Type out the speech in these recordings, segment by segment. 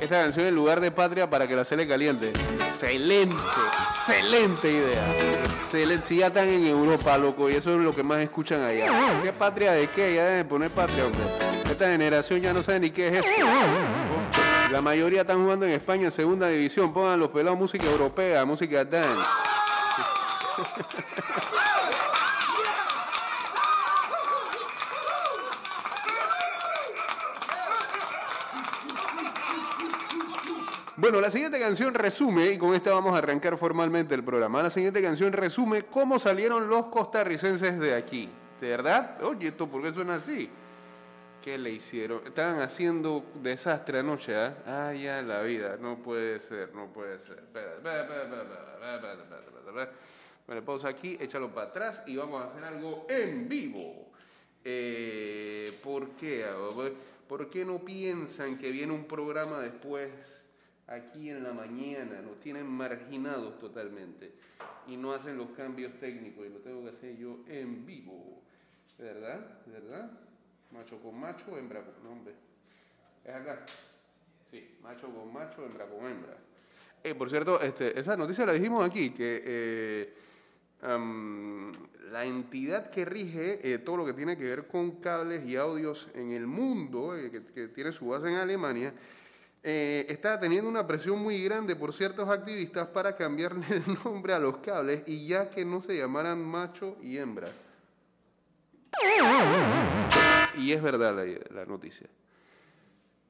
Esta canción en lugar de patria para que la se le caliente. Excelente, excelente idea. Excelente. Si ya están en Europa, loco, y eso es lo que más escuchan allá. ¿Qué patria de qué? Ya deben poner patria, hombre. Esta generación ya no sabe ni qué es eso. La mayoría están jugando en España en segunda división. Pongan los pelados música europea, música dance. Bueno, la siguiente canción resume, y con esta vamos a arrancar formalmente el programa, la siguiente canción resume cómo salieron los costarricenses de aquí. ¿De verdad? Oye, ¿esto por qué suena así? ¿Qué le hicieron? Estaban haciendo desastre anoche. ¿eh? Ah, ya la vida, no puede ser, no puede ser. Bueno, pausa aquí, échalo para atrás y vamos a hacer algo en vivo. Eh, ¿Por qué? ¿Por qué no piensan que viene un programa después aquí en la mañana, nos tienen marginados totalmente y no hacen los cambios técnicos y lo tengo que hacer yo en vivo. ¿Verdad? ¿Verdad? Macho con macho, hembra con hombre. ¿Es acá? Sí, macho con macho, hembra con hembra. Eh, por cierto, este, esa noticia la dijimos aquí, que eh, la entidad que rige eh, todo lo que tiene que ver con cables y audios en el mundo, que, que tiene su base en Alemania, eh, está teniendo una presión muy grande por ciertos activistas para cambiarle el nombre a los cables y ya que no se llamaran macho y hembra. Y es verdad la, noticia.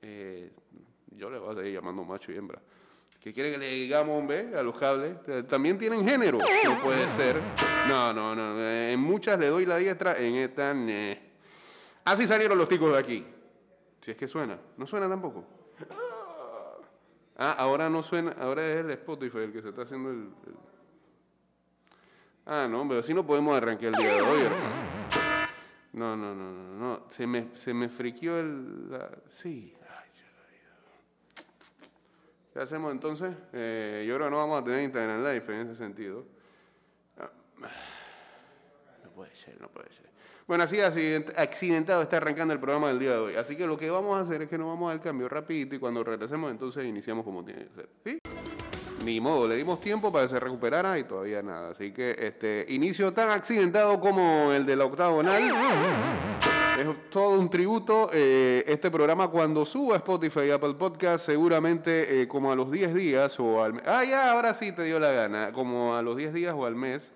Eh, yo le voy a seguir llamando macho y hembra. ¿Qué quieren que le digamos, hombre, a los cables? También tienen género. No puede ser. No, no, no. En muchas le doy la diestra, en esta, Así salieron los ticos de aquí. Si es que suena. No suena tampoco. Ah, ahora no suena, ahora es el Spotify el que se está haciendo el... Ah, no, pero así no podemos arrancar el día de hoy. No, no, no, no, no. Se me, se me friqueó el... Sí. ¿Qué hacemos entonces? Eh, yo creo que no vamos a tener Instagram Live en ese sentido. Ah, puede ser, no puede ser. Bueno, así accidentado está arrancando el programa del día de hoy. Así que lo que vamos a hacer es que nos vamos al cambio rapidito y cuando regresemos entonces iniciamos como tiene que ser. ¿Sí? Ni modo, le dimos tiempo para que se recuperara y todavía nada. Así que este inicio tan accidentado como el de la octagonal. Es todo un tributo. Eh, este programa cuando suba Spotify y Apple Podcast, seguramente eh, como a los 10 días o al mes. Ah, ya, ahora sí te dio la gana. Como a los 10 días o al mes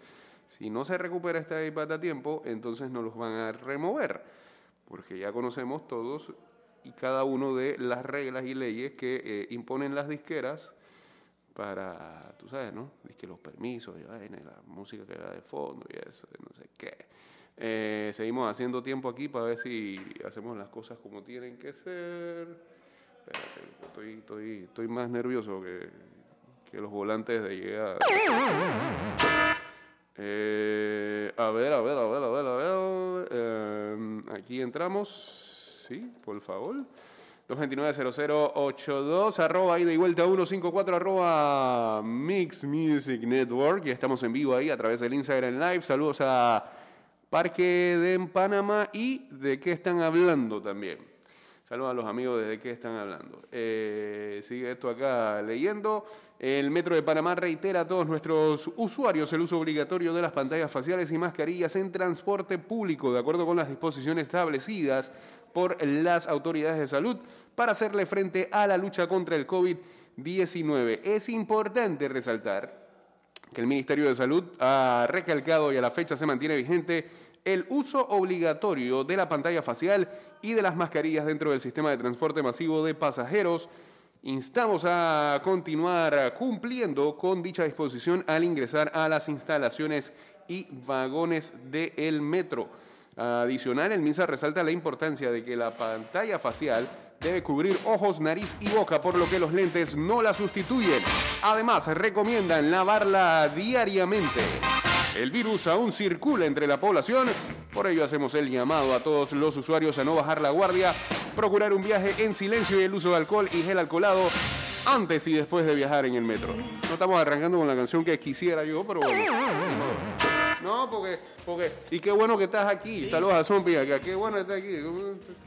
si no se recupera este iPad a tiempo, entonces no los van a remover, porque ya conocemos todos y cada uno de las reglas y leyes que eh, imponen las disqueras para, tú sabes, ¿no? que los permisos, la música que da de fondo y eso, no sé qué. Eh, seguimos haciendo tiempo aquí para ver si hacemos las cosas como tienen que ser. estoy, estoy, estoy más nervioso que, que los volantes de llegada. Eh, a ver, a ver, a ver, a ver, a ver. Eh, aquí entramos. Sí, por favor. 229-0082, arroba ida y vuelta 154, arroba Mix Music Network. Y estamos en vivo ahí a través del Instagram Live. Saludos a Parque de Panamá y de qué están hablando también. Saludos a los amigos de de qué están hablando. Eh, sigue esto acá leyendo. El Metro de Panamá reitera a todos nuestros usuarios el uso obligatorio de las pantallas faciales y mascarillas en transporte público, de acuerdo con las disposiciones establecidas por las autoridades de salud para hacerle frente a la lucha contra el COVID-19. Es importante resaltar que el Ministerio de Salud ha recalcado y a la fecha se mantiene vigente el uso obligatorio de la pantalla facial y de las mascarillas dentro del sistema de transporte masivo de pasajeros Instamos a continuar cumpliendo con dicha disposición al ingresar a las instalaciones y vagones del metro. Adicional, el MINSA resalta la importancia de que la pantalla facial debe cubrir ojos, nariz y boca, por lo que los lentes no la sustituyen. Además, recomiendan lavarla diariamente. El virus aún circula entre la población, por ello hacemos el llamado a todos los usuarios a no bajar la guardia, procurar un viaje en silencio y el uso de alcohol y gel alcoholado antes y después de viajar en el metro. No estamos arrancando con la canción que quisiera yo, pero bueno. No, porque, porque, y qué bueno que estás aquí. Saludos a Zombie acá, qué bueno que estás aquí.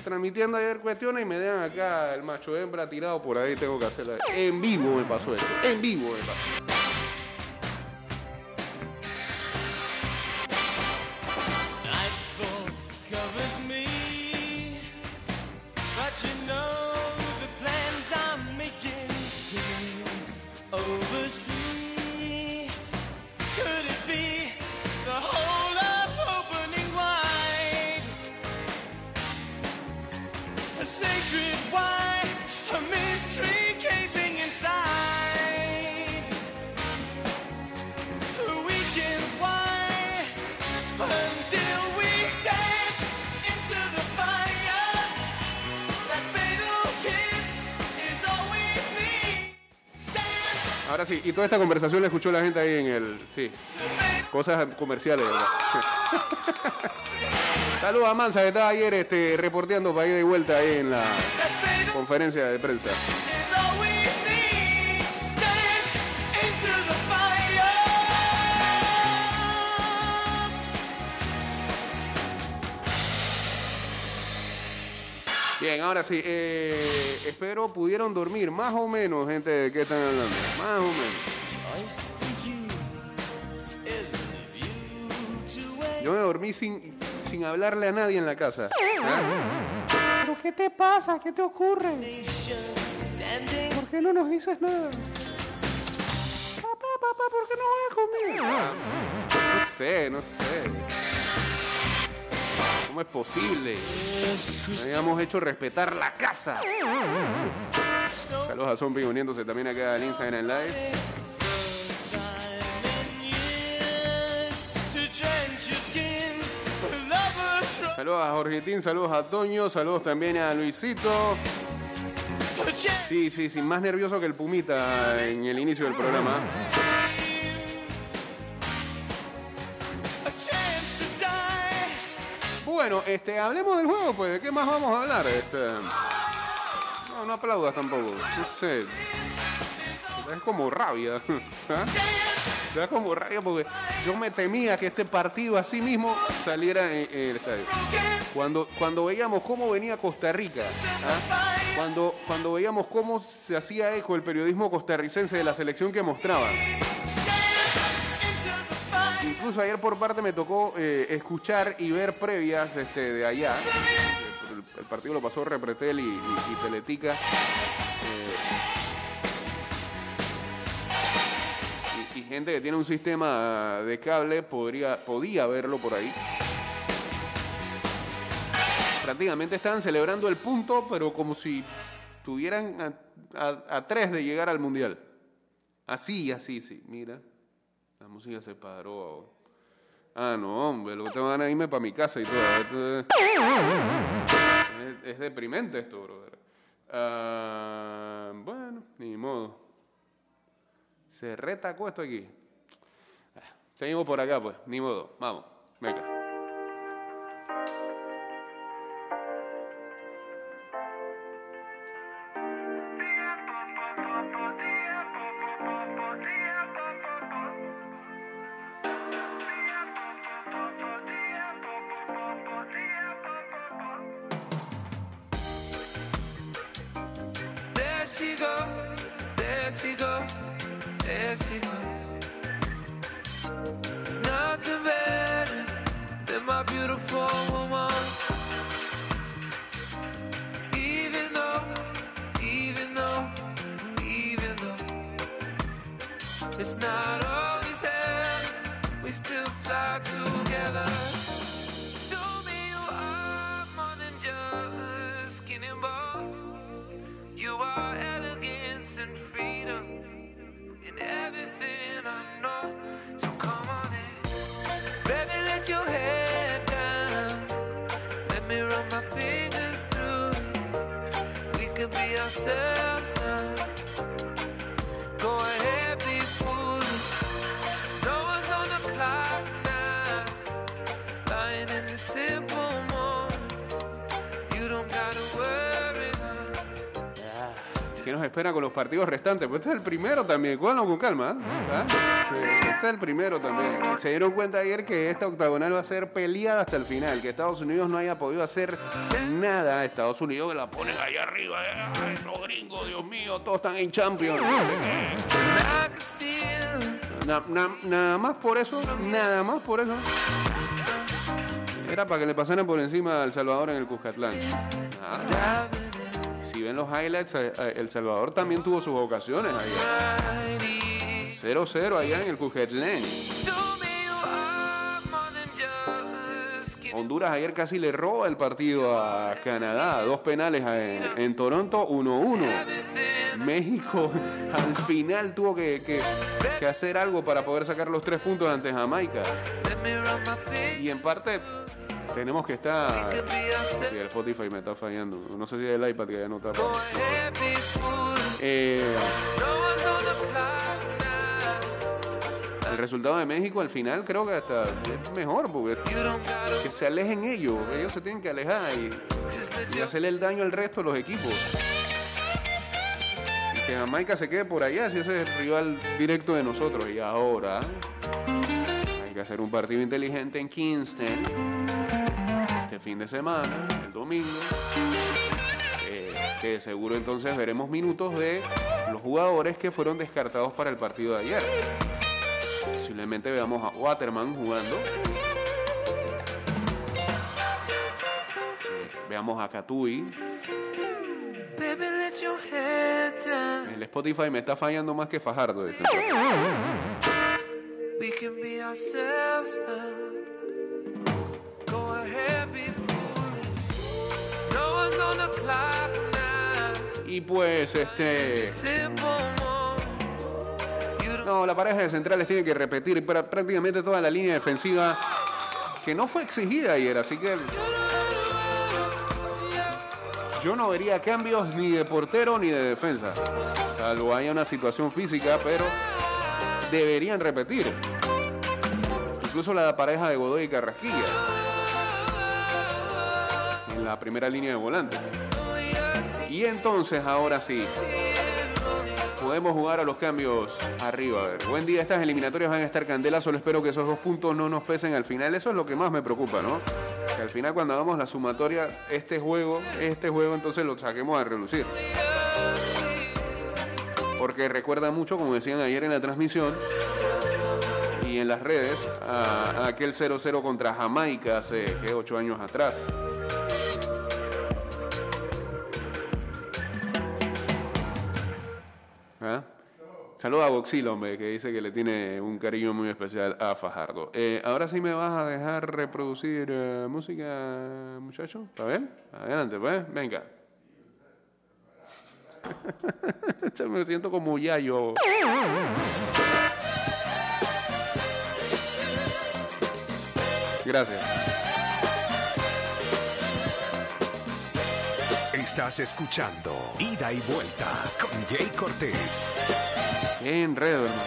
Transmitiendo ayer cuestiones y me dejan acá el macho hembra tirado por ahí, tengo que hacerla. En vivo me pasó esto, en vivo me pasó. Ahora sí, y toda esta conversación la escuchó la gente ahí en el. Sí, cosas comerciales, ¿verdad? Saludos a Mansa, que estaba ayer este, reporteando para ir de vuelta ahí en la conferencia de prensa. Bien, ahora sí, eh, espero pudieron dormir más o menos, gente, ¿de qué están hablando? Más o menos. Yo me dormí sin, sin hablarle a nadie en la casa. ¿Ah? ¿Pero qué te pasa? ¿Qué te ocurre? ¿Por qué no nos dices nada? Papá, papá, ¿por qué no vas conmigo? No sé, no sé. ¿Cómo es posible? Nos habíamos hecho respetar la casa. Saludos a Zombie uniéndose también acá al Instagram Live. Saludos a Jorgetín, saludos a Toño, saludos también a Luisito. Sí, sí, sí, más nervioso que el Pumita en el inicio del programa. Bueno, este, hablemos del juego, pues, ¿de qué más vamos a hablar? Este, no, no aplaudas tampoco, no sé. Es como rabia. ¿ah? Da como rabia porque yo me temía que este partido así mismo saliera en, el estadio. Cuando, cuando veíamos cómo venía Costa Rica, ¿ah? cuando, cuando veíamos cómo se hacía eco el periodismo costarricense de la selección que mostraba. Incluso ayer por parte me tocó eh, escuchar y ver previas este, de allá. El, partido lo pasó Repretel y, y- y Teletica. Eh, gente que tiene un sistema de cable podría, podía verlo por ahí. Prácticamente estaban celebrando el punto, pero como si tuvieran a, a- a tres de llegar al Mundial. Así, así, sí. Mira. La música se paró. Ah, no, hombre, lo tengo ganas de irme para mi casa y todo. Es deprimente esto, brother. Ah, bueno, ni modo. Se retacó esto aquí. Seguimos por acá, pues, ni modo. Vamos, venga. There she goes, there she goes, there. There's nothing better than my beautiful woman. Even though, even though, even though it's not everything I know. So come on in, baby, let your head down. Let me run my fingers through. it. We can be ourselves now. Go ahead, be foolish. Nos espera con los partidos restantes? Pues este es el primero también. Con calma. ¿eh? ¿Ah? Este es el primero también. Se dieron cuenta ayer que esta octagonal va a ser peleada hasta el final. Que Estados Unidos no haya podido hacer nada. Estados Unidos que la ponen ahí arriba. ¿eh? Esos gringos, Dios mío, todos están en Champions. Nada más por eso, nada más por eso. Era para que le pasaran por encima al Salvador en el Cuscatlán. Ah, si ven los highlights, eh, El Salvador también tuvo sus ocasiones allá. mighty. 0-0 allá en el kidding. Honduras ayer casi le roba el partido a Canadá. Dos penales en, Toronto, 1-1. México al final tuvo que, hacer algo para poder sacar los tres puntos ante Jamaica. Y en parte tenemos que estar... Sí, el Spotify me está fallando. No sé si es el iPad que ya no está. Eh, el resultado de México al final creo que hasta es mejor porque que se alejen ellos. Ellos se tienen que alejar y, hacerle el daño al resto de los equipos. Y que Jamaica se quede por allá si ese es el rival directo de nosotros. Y ahora hay que hacer un partido inteligente en Kingston este fin de semana, el domingo. Eh, que seguro entonces veremos minutos de los jugadores que fueron descartados para el partido de ayer. Posiblemente veamos a Waterman jugando. Eh, veamos a Katui. El Spotify me está fallando más que Fajardo. dice. We can be Pues, este. No, la pareja de centrales tiene que repetir prácticamente toda la línea defensiva que no fue exigida ayer, así que yo no vería cambios ni de portero ni de defensa. Salvo haya una situación física, pero deberían repetir. Incluso la pareja de Godoy y Carrasquilla. En la primera línea de volante. Y entonces, ahora sí, podemos jugar a los cambios arriba. A ver, buen día, estas eliminatorias van a estar candela, solo espero que esos dos puntos no nos pesen al final. Eso es lo que más me preocupa, ¿no? Que al final cuando hagamos la sumatoria, este juego, este juego entonces lo saquemos a relucir. Porque recuerda mucho, como decían ayer en la transmisión y en las redes, a, aquel 0-0 contra Jamaica hace, ¿qué? Ocho años atrás. Saluda a Boxilo, hombre, que dice que le tiene un cariño muy especial a Fajardo. Eh, ahora sí me vas a dejar reproducir eh, música, muchacho. ¿Está bien? Adelante, pues. Venga. Me siento como Yayo. Gracias. Estás escuchando Ida y Vuelta con Jay Cortés. Qué enredo, hermano.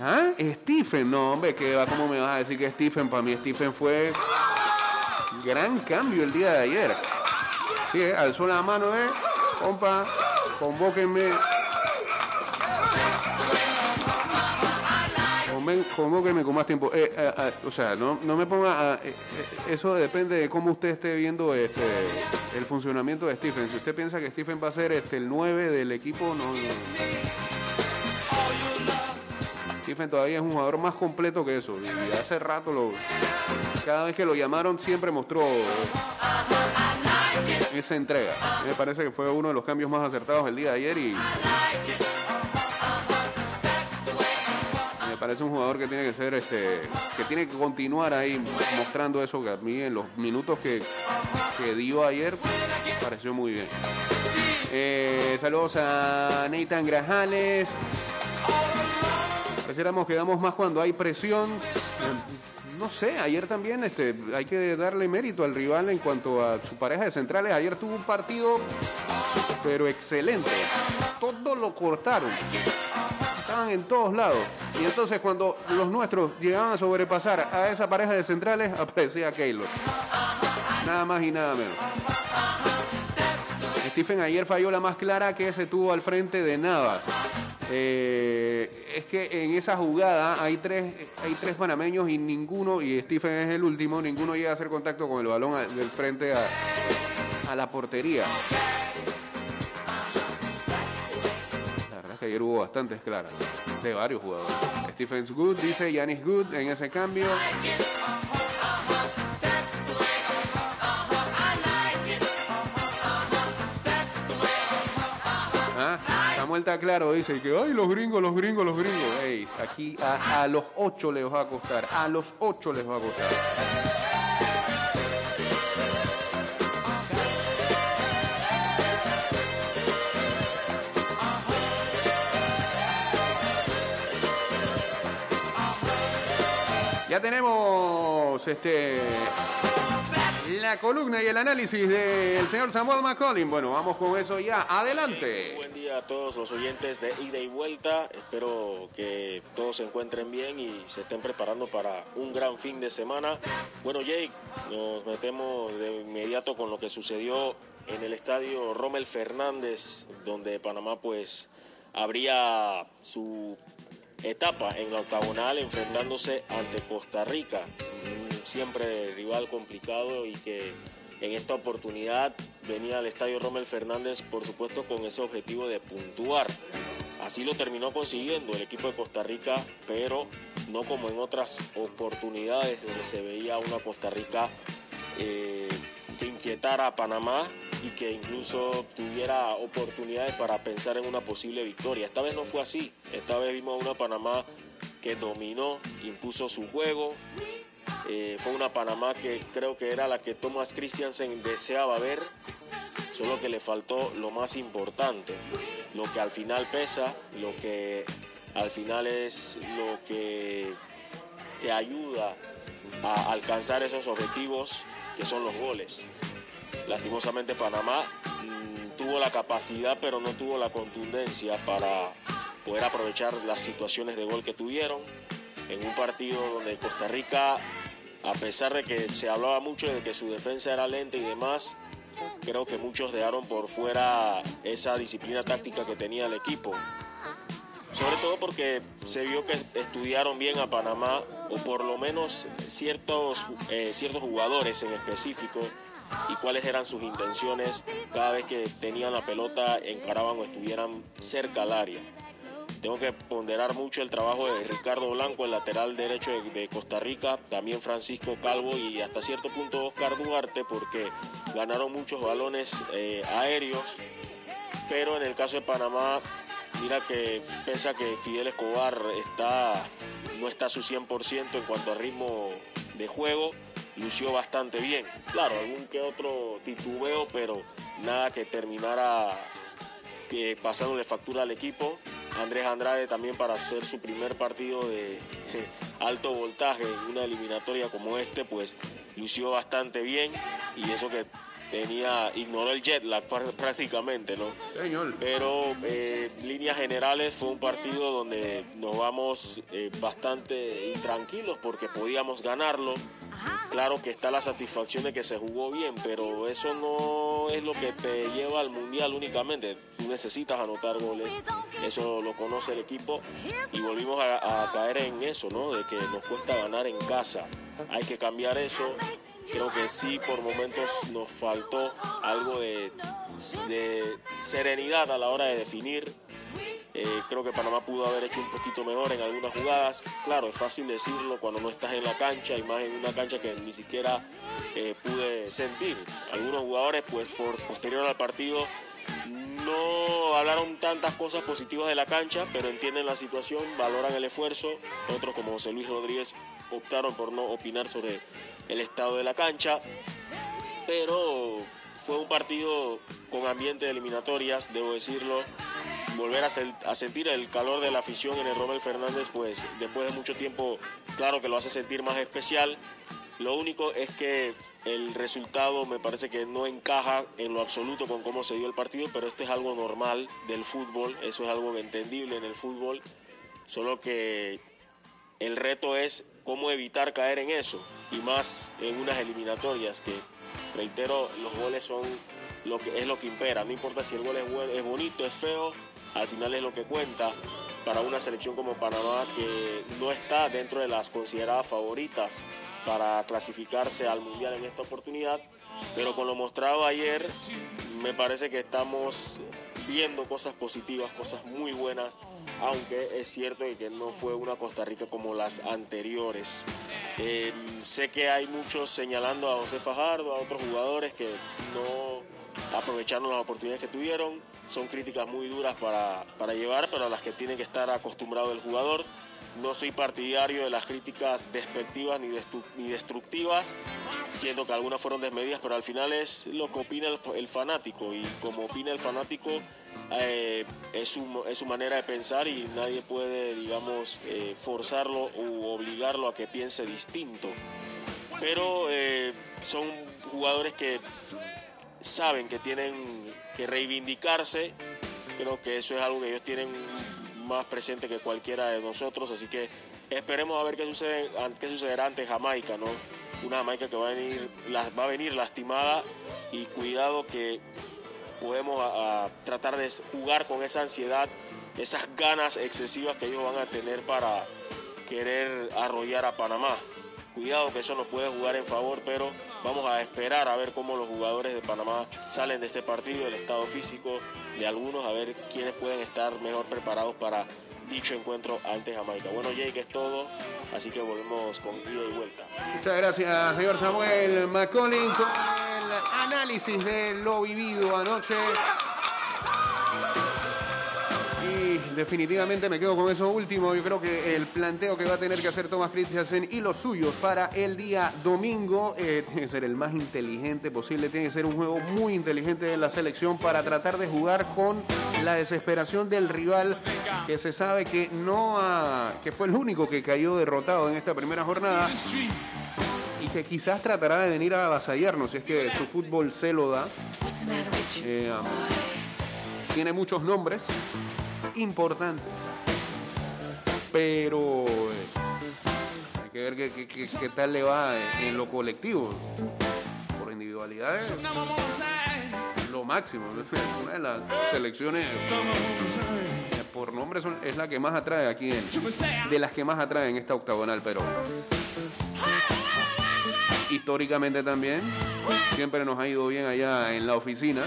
¿Ah? Stephen, no, hombre, que va, ¿cómo me vas a decir que Stephen? Para mí Stephen fue gran cambio el día de ayer. Sí, alzó la mano, eh, compa, convóquenme. Convóquenme con más tiempo. Eh, eh, eh, o sea, no, no me ponga. a- eso depende de cómo usted esté viendo este, el funcionamiento de Stephen. Si usted piensa que Stephen va a ser este, el 9 del equipo, no. no. Stephen todavía es un jugador más completo que eso. Y hace rato lo. Cada vez que lo llamaron siempre mostró esa entrega. Me parece que fue uno de los cambios más acertados el día de ayer y. parece un jugador que tiene que ser este. que tiene que continuar ahí mostrando eso que a mí en los minutos que, que dio ayer pareció muy bien. Eh, saludos a Nathan Grajales. Pareciéramos que damos más cuando hay presión. No sé, ayer también este, hay que darle mérito al rival en cuanto a su pareja de centrales. Ayer tuvo un partido, pero excelente. Todo lo cortaron. Estaban en todos lados. Y entonces cuando los nuestros llegaban a sobrepasar a esa pareja de centrales, aparecía Keylor. Nada más y nada menos. Stephen ayer falló la más clara que se tuvo al frente de Navas. Eh, es que en esa jugada hay tres, hay tres panameños y ninguno, y Stephen es el último, ninguno llega a hacer contacto con el balón del frente a la portería. Que ayer hubo bastantes claras de varios jugadores. Stephen's good, dice Yanis good en ese cambio. Ah, está claro, dice que ay los gringos, los gringos, los gringos. Ey, aquí a, a los ocho les va a costar, a los ocho les va a costar. Este la columna y el análisis del señor Samuel McCollin. Bueno, vamos con eso ya. Adelante. Buen día a todos los oyentes de ida y vuelta. Espero que todos se encuentren bien y se estén preparando para un gran fin de semana. Bueno, Jake, nos metemos de inmediato con lo que sucedió en el estadio Rommel Fernández, donde Panamá pues abría su etapa en la octagonal enfrentándose ante Costa Rica, siempre rival complicado y que en esta oportunidad venía al estadio Rommel Fernández por supuesto con ese objetivo de puntuar. Así lo terminó consiguiendo el equipo de Costa Rica, pero no como en otras oportunidades donde se veía una Costa Rica eh, que inquietara a Panamá y que incluso tuviera oportunidades para pensar en una posible victoria. Esta vez no fue así. Esta vez vimos a una Panamá que dominó, impuso su juego. Eh, fue una Panamá que creo que era la que Thomas Christiansen deseaba ver, solo que le faltó lo más importante, lo que al final pesa, lo que al final es lo que te ayuda a alcanzar esos objetivos que son los goles. Lastimosamente Panamá mm, tuvo la capacidad pero no tuvo la contundencia para poder aprovechar las situaciones de gol que tuvieron en un partido donde Costa Rica, a pesar de que se hablaba mucho de que su defensa era lenta y demás, creo que muchos dejaron por fuera esa disciplina táctica que tenía el equipo. Sobre todo porque se vio que estudiaron bien a Panamá, o por lo menos ciertos, eh, ciertos jugadores en específico, y cuáles eran sus intenciones cada vez que tenían la pelota, encaraban o estuvieran cerca al área. Tengo que ponderar mucho el trabajo de Ricardo Blanco, el lateral derecho de, Costa Rica, también Francisco Calvo y hasta cierto punto Oscar Duarte, porque ganaron muchos balones eh, aéreos, pero en el caso de Panamá, mira que pese a que Fidel Escobar está, no está a su 100% en cuanto a ritmo de juego, lució bastante bien. Claro, algún que otro titubeo, pero nada que terminara que pasándole factura al equipo. Andrés Andrade también para hacer su primer partido de alto voltaje en una eliminatoria como este, pues lució bastante bien y eso que tenía, ignoró el jet lag pr- prácticamente, ¿no? Señor. Pero eh, líneas generales fue un partido donde nos vamos eh, bastante intranquilos porque podíamos ganarlo. Claro que está la satisfacción de que se jugó bien, pero eso no es lo que te lleva al mundial únicamente. Tú necesitas anotar goles, eso lo conoce el equipo y volvimos a, caer en eso, ¿no? De que nos cuesta ganar en casa. Hay que cambiar eso. Creo que sí, por momentos nos faltó algo de serenidad a la hora de definir. Eh, creo que Panamá pudo haber hecho un poquito mejor en algunas jugadas. Claro, es fácil decirlo cuando no estás en la cancha y más en una cancha que ni siquiera eh, pude sentir. Algunos jugadores, pues por posterior al partido, no hablaron tantas cosas positivas de la cancha, pero entienden la situación, valoran el esfuerzo. Otros, como José Luis Rodríguez, optaron por no opinar sobre el estado de la cancha. Pero fue un partido con ambiente de eliminatorias, debo decirlo. Volver a, sen- a sentir el calor de la afición en el Rommel Fernández, pues después de mucho tiempo, claro que lo hace sentir más especial. Lo único es que el resultado me parece que no encaja en lo absoluto con cómo se dio el partido, pero esto es algo normal del fútbol, eso es algo entendible en el fútbol, solo que el reto es cómo evitar caer en eso, y más en unas eliminatorias que, reitero, los goles son lo que es lo que impera. No importa si el gol es, es bonito, es feo, al final es lo que cuenta para una selección como Panamá que no está dentro de las consideradas favoritas para clasificarse al Mundial en esta oportunidad. Pero con lo mostrado ayer, me parece que estamos viendo cosas positivas, cosas muy buenas, aunque es cierto que no fue una Costa Rica como las anteriores. Eh, sé que hay muchos señalando a José Fajardo, a otros jugadores que no aprovecharon las oportunidades que tuvieron. Son críticas muy duras para, para llevar, pero a las que tiene que estar acostumbrado el jugador. No soy partidario de las críticas despectivas ni, destu- ni destructivas, siendo que algunas fueron desmedidas, pero al final es lo que opina el, el fanático y como opina el fanático eh, es, su, es su manera de pensar y nadie puede, digamos, eh, forzarlo u obligarlo a que piense distinto. Pero eh, son jugadores que saben que tienen que reivindicarse. Creo que eso es algo que ellos tienen más presente que cualquiera de nosotros. Así que esperemos a ver qué, sucede, qué sucederá ante Jamaica, ¿no? Una Jamaica que va a venir, va a venir lastimada y cuidado que podemos tratar de jugar con esa ansiedad, esas ganas excesivas que ellos van a tener para querer arrollar a Panamá. Cuidado que eso nos puede jugar en favor, pero vamos a esperar a ver cómo los jugadores de Panamá salen de este partido, el estado físico de algunos, a ver quiénes pueden estar mejor preparados para dicho encuentro ante Jamaica. Bueno, Jake, es todo, así que volvemos con ida y vuelta. Muchas gracias, señor Samuel McCollin, con el análisis de lo vivido anoche. Y definitivamente me quedo con eso último. Yo creo que el planteo que va a tener que hacer Thomas Christiansen y los suyos para el día domingo eh, tiene que ser el más inteligente posible. Tiene que ser un juego muy inteligente de la selección para tratar de jugar con la desesperación del rival que se sabe que no ha- que fue el único que cayó derrotado en esta primera jornada y que quizás tratará de venir a avasallarnos si es que su fútbol se lo da. Eh, tiene muchos nombres importantes, pero eh, hay que ver qué, tal le va en, lo colectivo. Por individualidades, lo máximo. Una de las selecciones por nombre es la que más atrae aquí, en- de las que más atrae en esta octagonal, pero históricamente también siempre nos ha ido bien allá en la oficina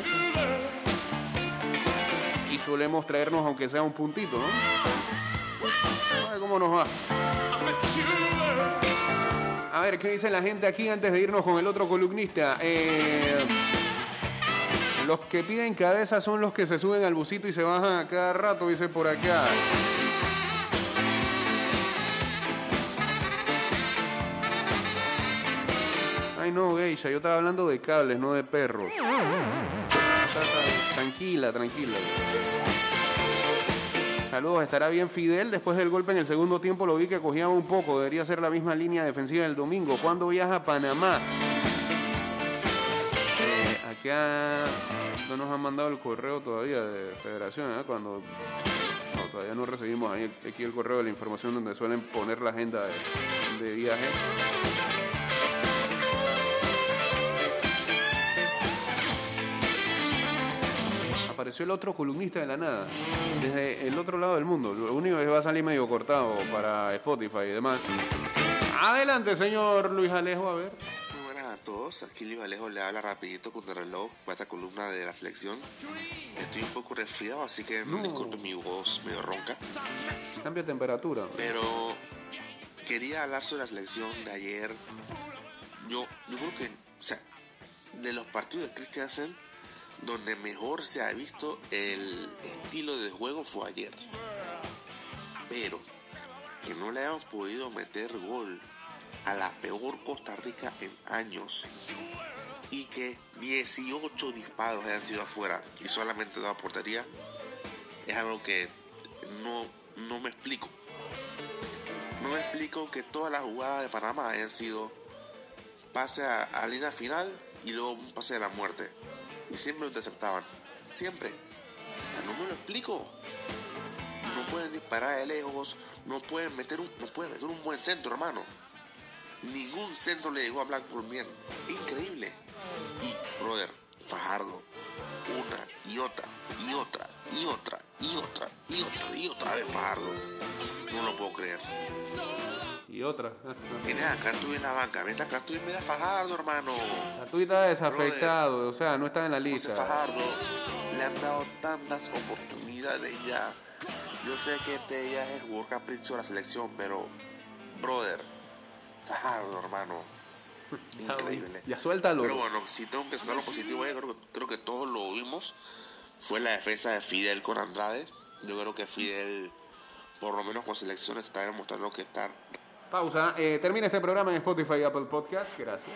y solemos traernos aunque sea un puntito, ¿no? A ver cómo nos va. A ver, ¿qué dice la gente aquí antes de irnos con el otro columnista? Eh, los que piden cabeza son los que se suben al busito y se bajan a cada rato, dice por acá. Ay, no, Geisha, yo estaba hablando de cables, no de perros. Tranquila, tranquila. Saludos, estará bien Fidel. Después del golpe en el segundo tiempo lo vi que cogía un poco. Debería ser la misma línea defensiva del domingo. ¿Cuándo viaja a Panamá? Eh, acá no nos han mandado el correo todavía de Federación, ¿eh? Cuando todavía no recibimos aquí el correo de la información donde suelen poner la agenda de, de viaje. Apareció el otro columnista de la nada, desde el otro lado del mundo. Lo único es que va a salir medio cortado para Spotify y demás. Adelante, señor Luis Alejo, a ver. Muy buenas a todos, aquí Luis Alejo le habla rapidito con el reloj para esta columna de la selección. Estoy un poco resfriado, así que No. disculpen mi voz medio ronca. Cambio de temperatura. Pero quería hablar sobre la selección de ayer. Yo, yo creo que, o sea, de los partidos de Christiansen, donde mejor se ha visto el estilo de juego fue ayer. Pero que no le hayan podido meter gol a la peor Costa Rica en años y que 18 disparos hayan sido afuera y solamente dos portería es algo que no, no me explico. No me explico que todas las jugadas de Panamá hayan sido pase a, a línea final y luego un pase de la muerte y siempre lo interceptaban. Siempre. No me lo explico. No pueden disparar de lejos, no pueden meter un, no pueden meter un buen centro, hermano. Ningún centro le llegó a Blackburn bien. Increíble. Y, brother, Fajardo, una y otra, y otra, y otra, y otra, y otra, y otra vez Fajardo. No lo puedo creer. Tienes a Catuy en la banca. Vete a Catuy en vez de Fajardo, hermano. La tuita desafectado, o sea, no está en la José lista. Fajardo le han dado tantas oportunidades ya. Yo sé que este ya es el jugador capricho de la selección, pero, brother, Fajardo, hermano. Increíble. Ya suéltalo. Pero bueno, si tengo que sacar lo positivo, yo creo, que- creo que todos lo vimos. Fue la defensa de Fidel con Andrade. Yo creo que Fidel, por lo menos con selección, está demostrando que está Pausa. Eh, termina este programa en Spotify y Apple Podcast. Gracias.